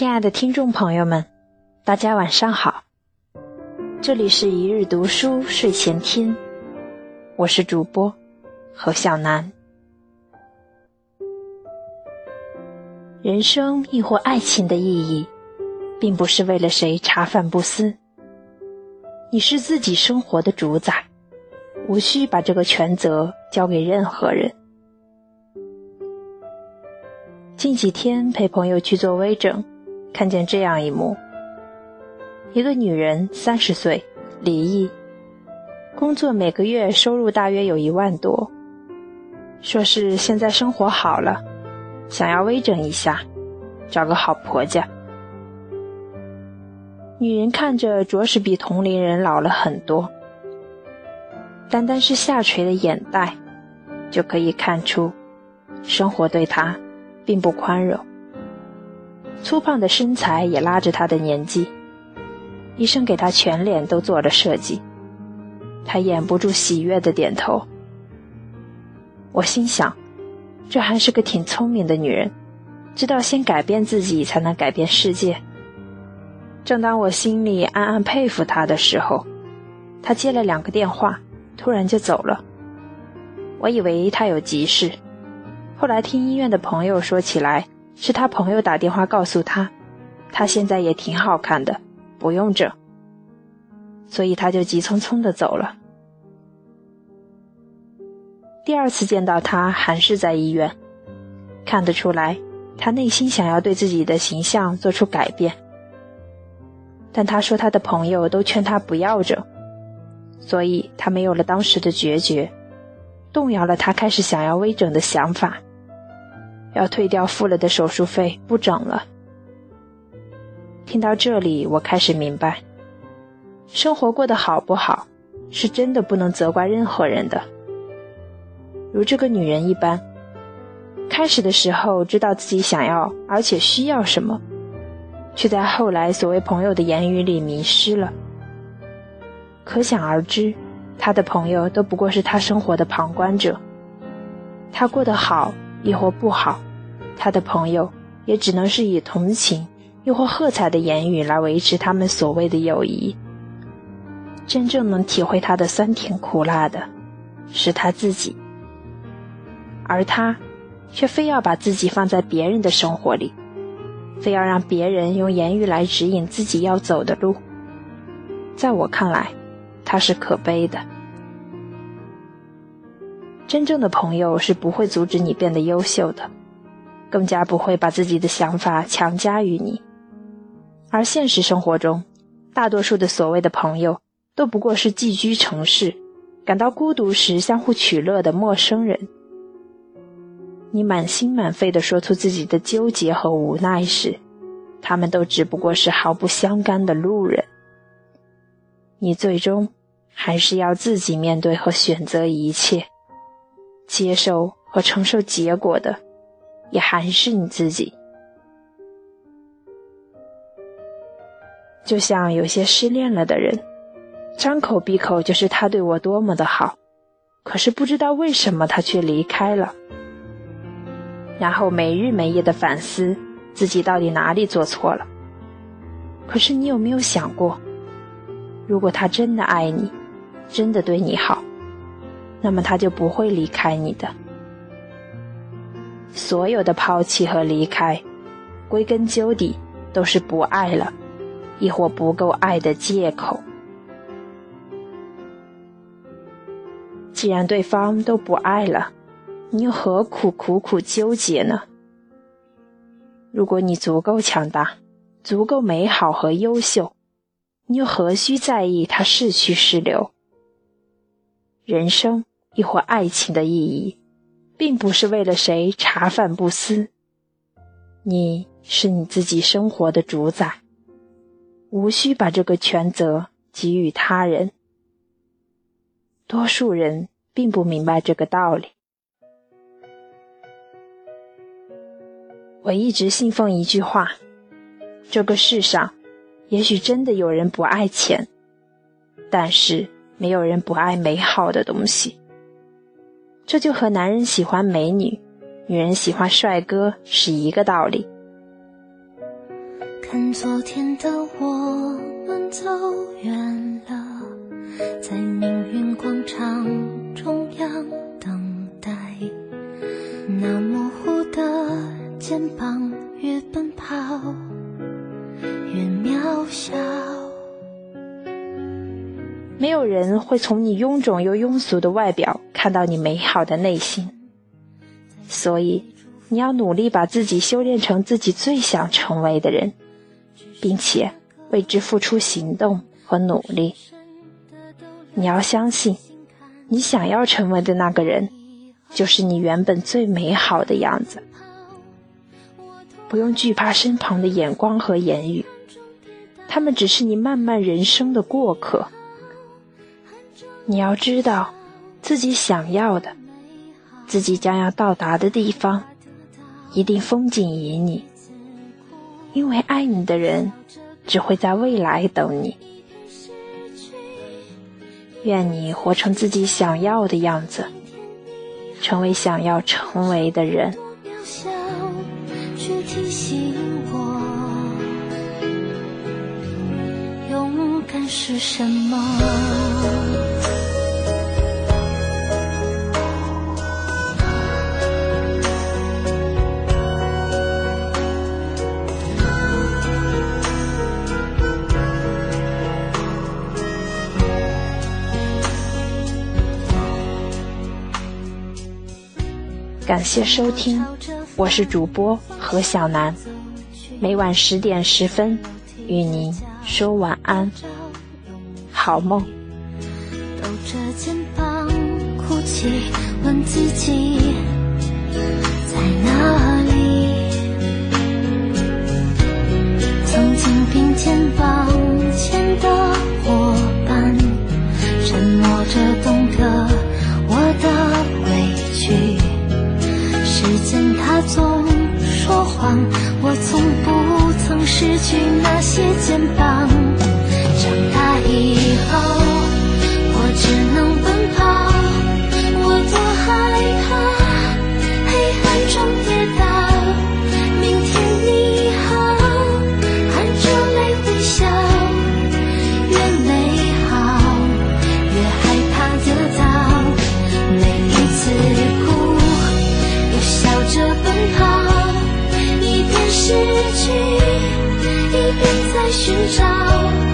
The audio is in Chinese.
亲爱的听众朋友们，大家晚上好。这里是一日读书睡前听，我是主播何小楠。人生亦或爱情的意义，并不是为了谁茶饭不思。你是自己生活的主宰，无需把这个全责交给任何人。近几天陪朋友去做微整，看见这样一幕：一个女人三十岁，离异，工作每个月收入大约有一万多，说是现在生活好了，想要微整一下，找个好婆家。女人看着着实比同龄人老了很多，单单是下垂的眼袋，就可以看出，生活对她。并不宽容，粗胖的身材也拉着他的年纪。医生给他全脸都做了设计，他掩不住喜悦的点头。我心想，这还是个挺聪明的女人，知道先改变自己才能改变世界。正当我心里暗暗佩服她的时候，她接了两个电话，突然就走了。我以为她有急事。后来听医院的朋友说起来，是他朋友打电话告诉他，他现在也挺好看的，不用整。所以他就急匆匆的走了。第二次见到他还是在医院，看得出来，他内心想要对自己的形象做出改变。但他说他的朋友都劝他不要整，所以他没有了当时的决绝，动摇了他开始想要微整的想法。要退掉付了的手术费，不整了。听到这里，我开始明白，生活过得好不好，是真的不能责怪任何人的。如这个女人一般，开始的时候知道自己想要而且需要什么，却在后来所谓朋友的言语里迷失了。可想而知，她的朋友都不过是她生活的旁观者。她过得好。亦或不好，他的朋友也只能是以同情又或喝彩的言语来维持他们所谓的友谊。真正能体会他的酸甜苦辣的，是他自己，而他却非要把自己放在别人的生活里，非要让别人用言语来指引自己要走的路。在我看来，他是可悲的。真正的朋友是不会阻止你变得优秀的，更加不会把自己的想法强加于你。而现实生活中，大多数的所谓的朋友都不过是寄居城市、感到孤独时相互取乐的陌生人。你满心满肺地说出自己的纠结和无奈时，他们都只不过是毫不相干的路人。你最终还是要自己面对和选择一切。接受和承受结果的，也还是你自己。就像有些失恋了的人，张口闭口就是他对我多么的好，可是不知道为什么他却离开了，然后没日没夜的反思自己到底哪里做错了。可是你有没有想过，如果他真的爱你，真的对你好？那么他就不会离开你的。所有的抛弃和离开，归根究底都是不爱了，亦或不够爱的借口。既然对方都不爱了，你又何苦苦苦纠结呢？如果你足够强大，足够美好和优秀，你又何须在意他是去是留？人生。亦或爱情的意义，并不是为了谁茶饭不思。你是你自己生活的主宰，无需把这个权责给予他人。多数人并不明白这个道理。我一直信奉一句话：这个世上，也许真的有人不爱钱，但是没有人不爱美好的东西。这就和男人喜欢美女，女人喜欢帅哥是一个道理。看昨天的我们走远了，在命运广场中央人会从你臃肿又庸俗的外表看到你美好的内心，所以你要努力把自己修炼成自己最想成为的人。并且为之付出行动和努力。你要相信，你想要成为的那个人，就是你原本最美好的样子。不用惧怕身旁的眼光和言语，他们只是你漫漫人生的过客。你要知道，自己想要的，自己将要到达的地方，一定风景旖旎。因为爱你的人只会在未来等你。愿你活成自己想要的样子，成为想要成为的人。勇敢是什么？感谢收听，我是主播何小楠，每晚十点十分与您说晚安，好梦。抖着肩膀哭泣，问自己在哪轻寻找。